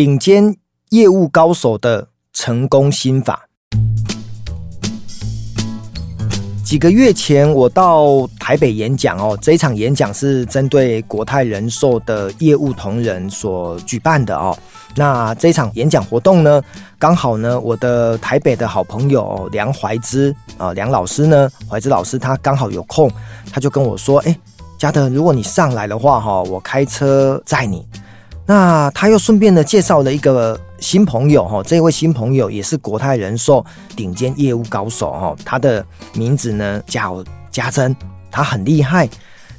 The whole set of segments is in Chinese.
顶尖业务高手的成功心法。几个月前，我到台北演讲哦。这一场演讲是针对国泰人寿的业务同仁所举办的哦。那这一场演讲活动呢，刚好呢，我的台北的好朋友梁怀之啊，梁老师呢，怀之老师他刚好有空，他就跟我说：“哎，嘉德，如果你上来的话哈，我开车载你。”那他又顺便呢介绍了一个新朋友哈，这位新朋友也是国泰人寿顶尖业务高手哈，他的名字呢叫家珍，他很厉害，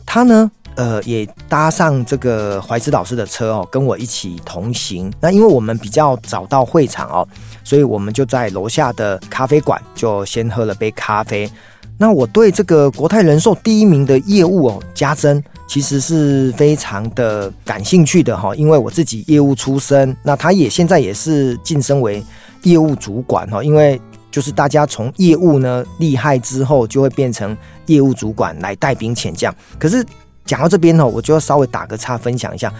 他呢呃也搭上这个怀之老师的车哦，跟我一起同行。那因为我们比较早到会场哦，所以我们就在楼下的咖啡馆就先喝了杯咖啡。那我对这个国泰人寿第一名的业务哦，家珍。其实是非常的感兴趣的哈，因为我自己业务出身，那他也现在也是晋升为业务主管哈，因为就是大家从业务呢厉害之后，就会变成业务主管来带兵遣将。可是讲到这边呢，我就要稍微打个岔，分享一下，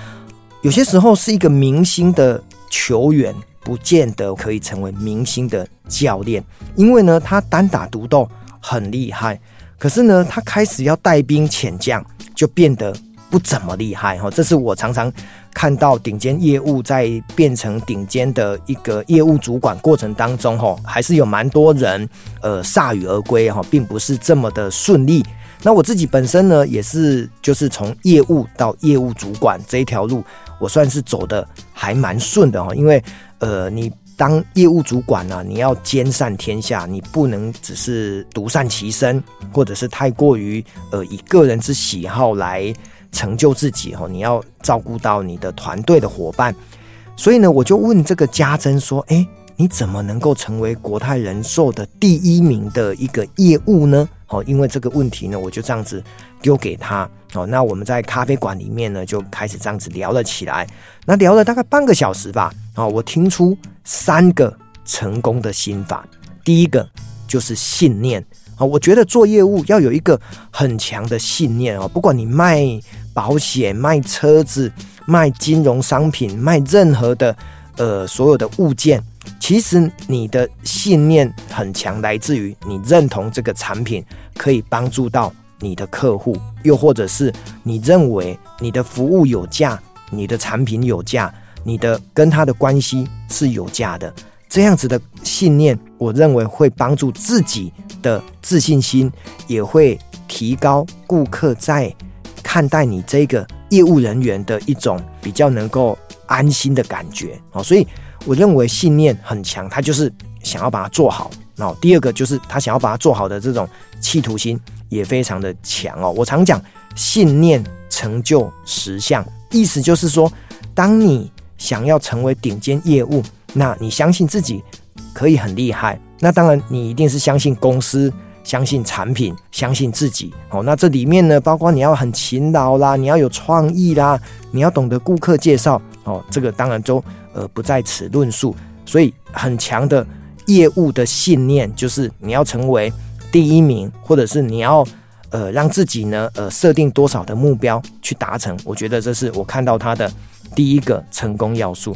有些时候是一个明星的球员，不见得可以成为明星的教练，因为呢，他单打独斗很厉害，可是呢，他开始要带兵遣将。就变得不怎么厉害哈，这是我常常看到顶尖业务在变成顶尖的一个业务主管过程当中哈，还是有蛮多人呃铩羽而归哈，并不是这么的顺利。那我自己本身呢，也是就是从业务到业务主管这一条路，我算是走得还蛮顺的哈，因为呃你。当业务主管呢、你要兼善天下，你不能只是独善其身，或者是太过于呃以个人之喜好来成就自己哈。你要照顾到你的团队的伙伴，所以呢，我就问这个家珍说：“哎，你怎么能够成为国泰人寿的第一名的一个业务呢？”哦，因为这个问题呢，我就这样子丢给他。哦，那我们在咖啡馆里面呢，就开始这样子聊了起来。那聊了大概半个小时吧。哦，我听出三个成功的心法。第一个就是信念。啊，我觉得做业务要有一个很强的信念。哦，不管你卖保险、卖车子、卖金融商品、卖任何的呃所有的物件，其实你的信念很强，来自于你认同这个产品可以帮助到。你的客户，又或者是你认为你的服务有价，你的产品有价，你的跟他的关系是有价的，这样子的信念，我认为会帮助自己的自信心，也会提高顾客在看待你这个业务人员的一种比较能够安心的感觉。哦，所以我认为信念很强，他就是想要把它做好。然后第二个就是他想要把它做好的这种企图心。也非常的强哦。我常讲，信念成就实相，意思就是说，当你想要成为顶尖业务，那你相信自己可以很厉害。那当然，你一定是相信公司、相信产品、相信自己。哦，那这里面呢，包括你要很勤劳啦，你要有创意啦，你要懂得顾客介绍。哦，这个当然都呃不在此论述。所以，很强的业务的信念就是你要成为。第一名，或者是你要呃让自己呢呃设定多少的目标去达成，我觉得这是我看到他的第一个成功要素。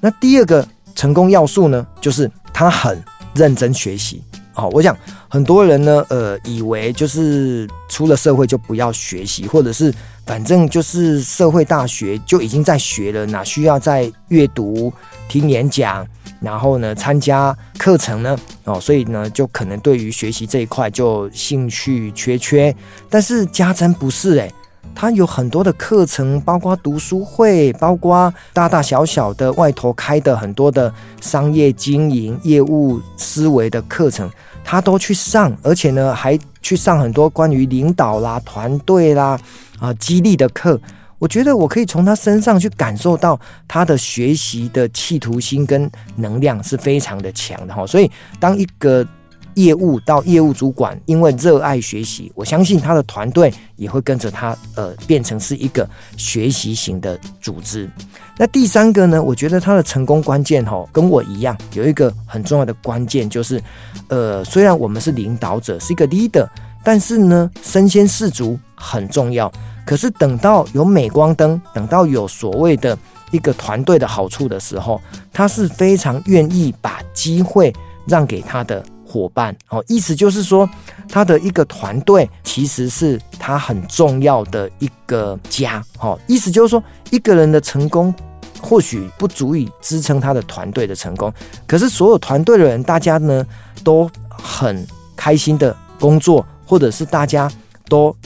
那第二个成功要素呢，就是他很认真学习。哦，我想很多人呢呃以为就是出了社会就不要学习，或者是反正就是社会大学就已经在学了，哪需要再阅读、听演讲？然后呢，参加课程呢，哦，所以呢，就可能对于学习这一块就兴趣缺缺。但是家珍不是诶，他有很多的课程，包括读书会，包括大大小小的外头开的很多的商业经营、业务思维的课程，他都去上，而且呢，还去上很多关于领导啦、团队啦、啊激励的课。我觉得我可以从他身上去感受到他的学习的企图心跟能量是非常的强的哈，所以当一个业务到业务主管，因为热爱学习，我相信他的团队也会跟着他呃变成是一个学习型的组织。那第三个呢，我觉得他的成功关键哈，跟我一样有一个很重要的关键就是，呃，虽然我们是领导者，是一个 leader，但是呢，身先士卒很重要。可是等到有镁光灯，等到有所谓的一个团队的好处的时候，他是非常愿意把机会让给他的伙伴。哦，意思就是说，他的一个团队其实是他很重要的一个家。哦，意思就是说，一个人的成功或许不足以支撑他的团队的成功，可是所有团队的人，大家呢都很开心的工作，或者是大家都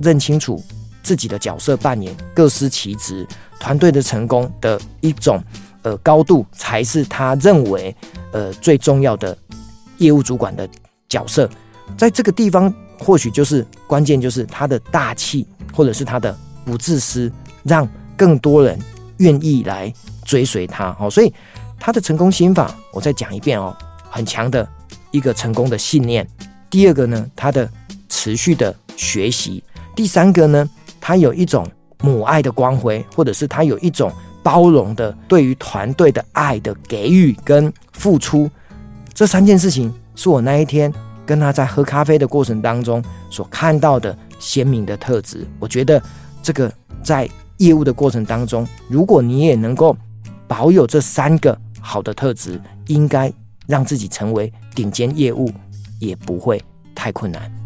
认清楚自己的角色扮演，各司其职。团队的成功的一种呃高度，才是他认为呃最重要的业务主管的角色。在这个地方，或许就是关键，就是他的大气，或者是他的不自私，让更多人愿意来追随他。哦，所以他的成功心法，我再讲一遍哦，很强的一个成功的信念。第二个呢，他的持续的学习。第三个呢，他有一种。母爱的光辉，或者是他有一种包容的对于团队的爱的给予跟付出，这三件事情是我那一天跟他在喝咖啡的过程当中所看到的鲜明的特质。我觉得这个在业务的过程当中，如果你也能够保有这三个好的特质，应该让自己成为顶尖业务也不会太困难。